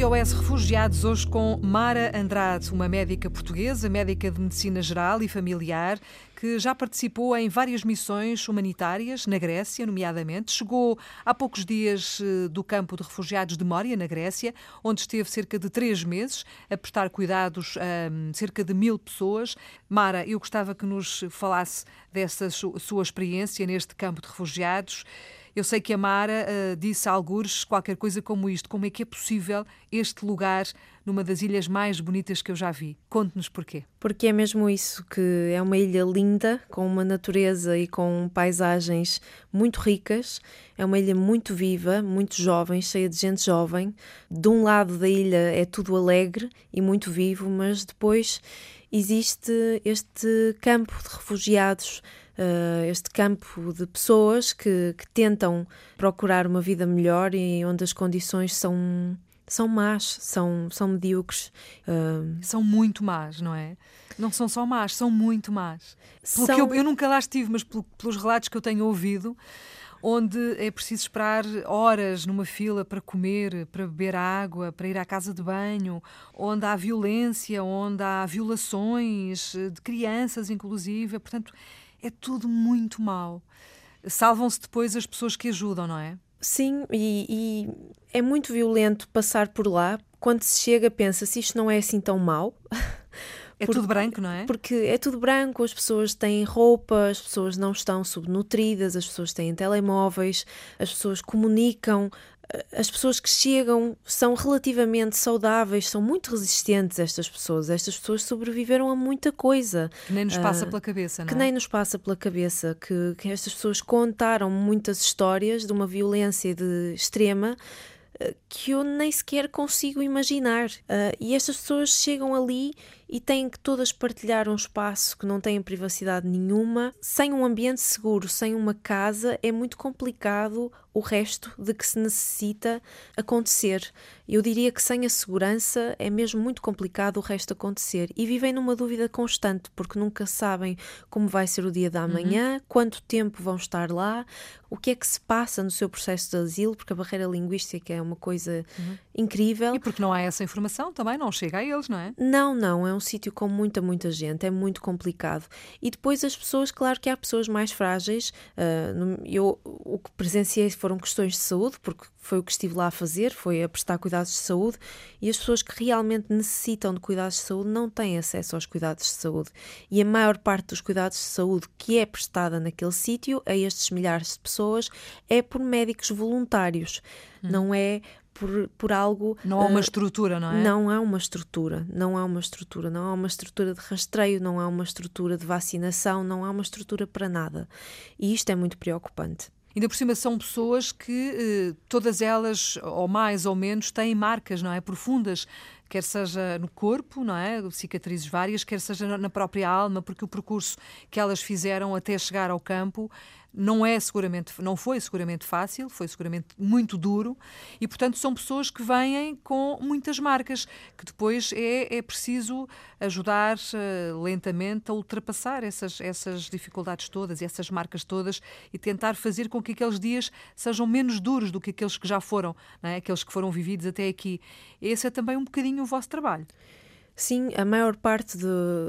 SOS Refugiados, hoje com Mara Andrade, uma médica portuguesa, médica de medicina geral e familiar, que já participou em várias missões humanitárias na Grécia, nomeadamente. Chegou há poucos dias eh, do campo de refugiados de Mória, na Grécia, onde esteve cerca de três meses a prestar cuidados a hum, cerca de mil pessoas. Mara, eu gostava que nos falasse dessa sua experiência neste campo de refugiados. Eu sei que a Mara uh, disse a algures qualquer coisa como isto: como é que é possível este lugar numa das ilhas mais bonitas que eu já vi? Conte-nos porquê. Porque é mesmo isso, que é uma ilha linda, com uma natureza e com paisagens muito ricas. É uma ilha muito viva, muito jovem, cheia de gente jovem. De um lado da ilha é tudo alegre e muito vivo, mas depois existe este campo de refugiados uh, este campo de pessoas que, que, tentam procurar uma vida melhor e onde as condições são, são más, são, são medíocres. Uh, são muito más, não é? Não são só más, são muito más. São... Eu, eu, nunca lá estive, mas pelos relatos que eu tenho ouvido, onde é preciso esperar horas numa fila para comer, para beber água, para ir à casa de banho, onde há violência, onde há violações de crianças, inclusive. Portanto, é tudo muito mau. Salvam-se depois as pessoas que ajudam, não é? Sim, e, e, é muito violento passar por lá. Quando se chega, pensa-se isto não é assim tão mau. É tudo branco, não é? Porque é tudo branco, as pessoas têm roupa, as pessoas não estão subnutridas, as pessoas têm telemóveis, as pessoas comunicam, as pessoas que chegam são relativamente saudáveis, são muito resistentes, estas pessoas. Estas pessoas sobreviveram a muita coisa. Que nem nos passa uh, pela cabeça, não Que é? nem nos passa pela cabeça. Que, que estas pessoas contaram muitas histórias de uma violência de extrema uh, que eu nem sequer consigo imaginar. Uh, e estas pessoas chegam ali e têm que todas partilhar um espaço que não têm privacidade nenhuma. Sem um ambiente seguro, sem uma casa, é muito complicado o resto de que se necessita acontecer. Eu diria que sem a segurança é mesmo muito complicado o resto acontecer. E vivem numa dúvida constante, porque nunca sabem como vai ser o dia da manhã, uhum. quanto tempo vão estar lá, o que é que se passa no seu processo de asilo, porque a barreira linguística é uma coisa uhum. incrível. E porque não há essa informação também, não chega a eles, não é? Não, não. É um sítio com muita, muita gente, é muito complicado. E depois as pessoas, claro que há pessoas mais frágeis. Uh, eu o que presenciei foram questões de saúde, porque foi o que estive lá a fazer, foi a prestar cuidados de saúde, e as pessoas que realmente necessitam de cuidados de saúde não têm acesso aos cuidados de saúde. E a maior parte dos cuidados de saúde que é prestada naquele sítio, a estes milhares de pessoas, é por médicos voluntários. Hum. Não é por, por algo. Não há uma uh, estrutura, não é? Não há uma estrutura, não há uma estrutura, não há uma estrutura de rastreio, não há uma estrutura de vacinação, não há uma estrutura para nada. E isto é muito preocupante. Ainda por cima são pessoas que eh, todas elas, ou mais ou menos, têm marcas, não é? Profundas, quer seja no corpo, não é? Cicatrizes várias, quer seja na própria alma, porque o percurso que elas fizeram até chegar ao campo não é seguramente, não foi seguramente fácil, foi seguramente muito duro e, portanto, são pessoas que vêm com muitas marcas que depois é, é preciso ajudar uh, lentamente a ultrapassar essas, essas dificuldades todas, essas marcas todas e tentar fazer com que aqueles dias sejam menos duros do que aqueles que já foram, é? aqueles que foram vividos até aqui. Esse é também um bocadinho o vosso trabalho. Sim, a maior parte de,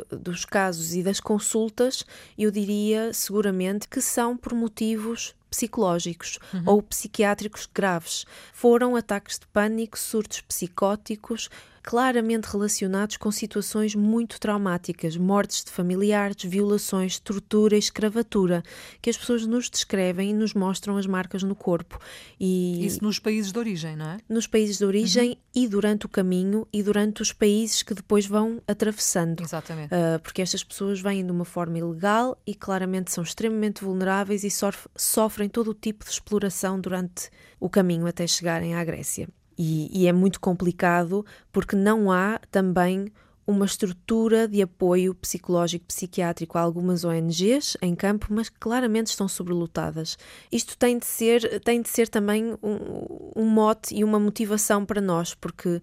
dos casos e das consultas, eu diria seguramente que são por motivos psicológicos uhum. ou psiquiátricos graves. Foram ataques de pânico, surtos psicóticos, claramente relacionados com situações muito traumáticas, mortes de familiares, violações, tortura, escravatura, que as pessoas nos descrevem e nos mostram as marcas no corpo. E Isso nos países de origem, não é? Nos países de origem uhum. e durante o caminho e durante os países que depois vão atravessando. Exatamente. Uh, porque estas pessoas vêm de uma forma ilegal e claramente são extremamente vulneráveis e sofrem todo o tipo de exploração durante o caminho até chegarem à Grécia. E, e é muito complicado porque não há também uma estrutura de apoio psicológico psiquiátrico a algumas ONGs em campo, mas claramente estão sobrelotadas. Isto tem de ser, tem de ser também um, um mote e uma motivação para nós, porque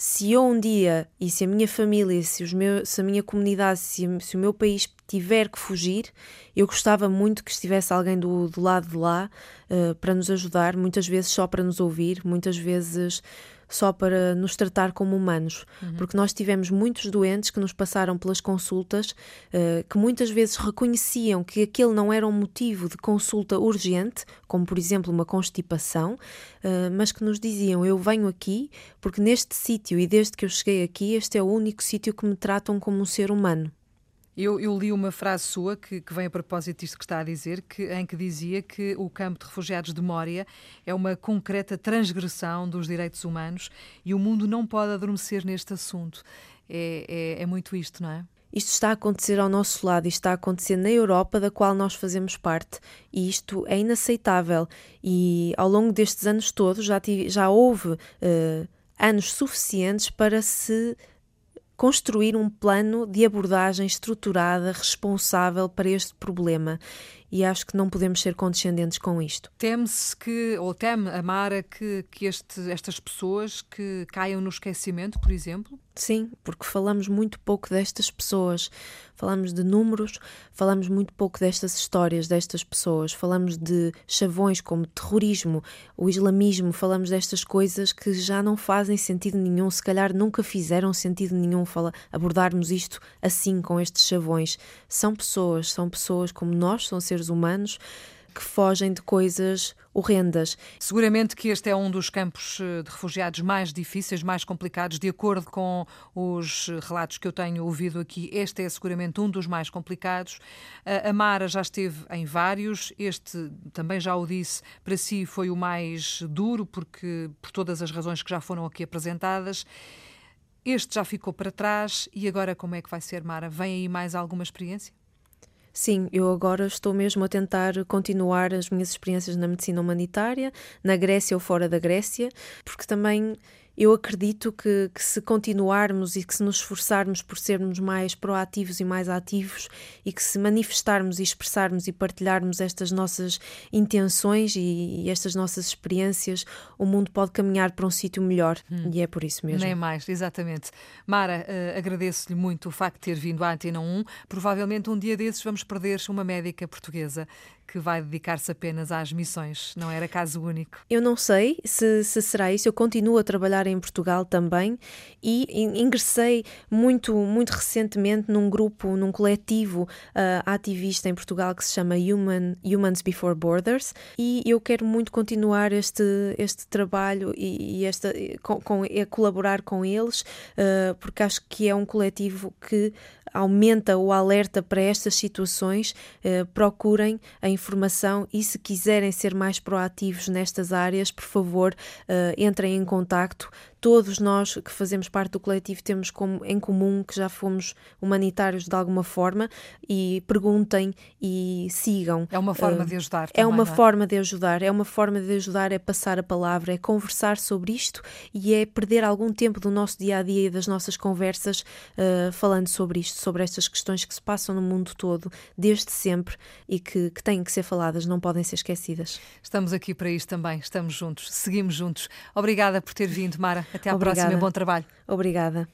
se eu um dia e se a minha família, se, os meus, se a minha comunidade, se, se, o meu país tiver que fugir, eu gostava muito que estivesse alguém do, do lado de lá uh, para nos ajudar, muitas vezes só para nos ouvir, muitas vezes só para nos tratar como humanos, Uhum. porque nós tivemos muitos doentes que nos passaram pelas consultas eh, que muitas vezes reconheciam que aquele não era um motivo de consulta urgente, como por exemplo uma constipação, eh, mas que nos diziam: Eu venho aqui porque neste sítio e desde que eu cheguei aqui, este é o único sítio que me tratam como um ser humano. Eu, eu li uma frase sua que, que vem a propósito disto que está a dizer, que, em que dizia que o campo de refugiados de Mória é uma concreta transgressão dos direitos humanos e o mundo não pode adormecer neste assunto. É, é, é muito isto, não é? Isto está a acontecer ao nosso lado, isto está a acontecer na Europa, da qual nós fazemos parte, e isto é inaceitável. E ao longo destes anos todos já, tive, já houve uh, anos suficientes para se construir um plano de abordagem estruturada, responsável para este problema. E acho que não podemos ser condescendentes com isto. Teme-se que, ou teme a que, que este, estas pessoas que caiam no esquecimento, por exemplo? Sim, porque falamos muito pouco destas pessoas, falamos de números, falamos muito pouco destas histórias destas pessoas, falamos de chavões como terrorismo, o islamismo, falamos destas coisas que já não fazem sentido nenhum, se calhar nunca fizeram sentido nenhum fala, abordarmos isto assim com estes chavões. São pessoas, são pessoas como nós, são seres humanos que fogem de coisas horrendas. Seguramente que este é um dos campos eh, de refugiados mais difíceis, mais complicados, de acordo com os relatos que eu tenho ouvido aqui. Este é seguramente um dos mais complicados. A Mara já esteve em vários, este também já o disse, para si foi o mais duro, porque por todas as razões que já foram aqui apresentadas. Este já ficou para trás e agora como é que vai ser, Mara? Vem aí mais alguma experiência? Sim, eu agora estou mesmo a tentar continuar as minhas experiências na medicina humanitária, na Grécia ou fora da Grécia, porque também eu acredito que, que, se continuarmos e que se nos esforçarmos por sermos mais proativos e mais ativos e que se manifestarmos e expressarmos e partilharmos estas nossas intenções e, e estas nossas experiências, o mundo pode caminhar para um sítio melhor hum. e é por isso mesmo. Nem mais, exatamente. Mara, uh, agradeço-lhe muito o facto de ter vindo à Antena 1. Provavelmente um dia desses vamos perder uma médica portuguesa que vai dedicar-se apenas às missões. Não era caso único. Eu não sei se, se, será isso. Eu continuo a trabalhar em Portugal também e ingressei muito, muito recentemente num grupo, num coletivo uh, ativista em Portugal que se chama Human, Humans Before Borders e eu quero muito continuar este, este trabalho e, e esta, com, com, a colaborar com eles uh, porque acho que é um coletivo que aumenta o alerta para estas situações, uh, procurem a informação e se quiserem ser mais proativos nestas áreas, por favor, uh, entrem em contacto. Todos nós que fazemos parte do coletivo temos como, em comum que já fomos humanitários de alguma forma e perguntem e sigam. É uma forma uh, de ajudar. Também, é uma é? forma de ajudar. É uma forma de ajudar, é passar a palavra, é conversar sobre isto e é perder algum tempo do nosso dia a dia e das nossas conversas uh, falando sobre isto, sobre estas questões que se passam no mundo todo desde sempre e que, que têm que ser faladas, não podem ser esquecidas. Estamos aqui para isto também, estamos juntos, seguimos juntos. Obrigada por ter vindo, Mara. Até à Obrigada. próxima, bom trabalho. Obrigada.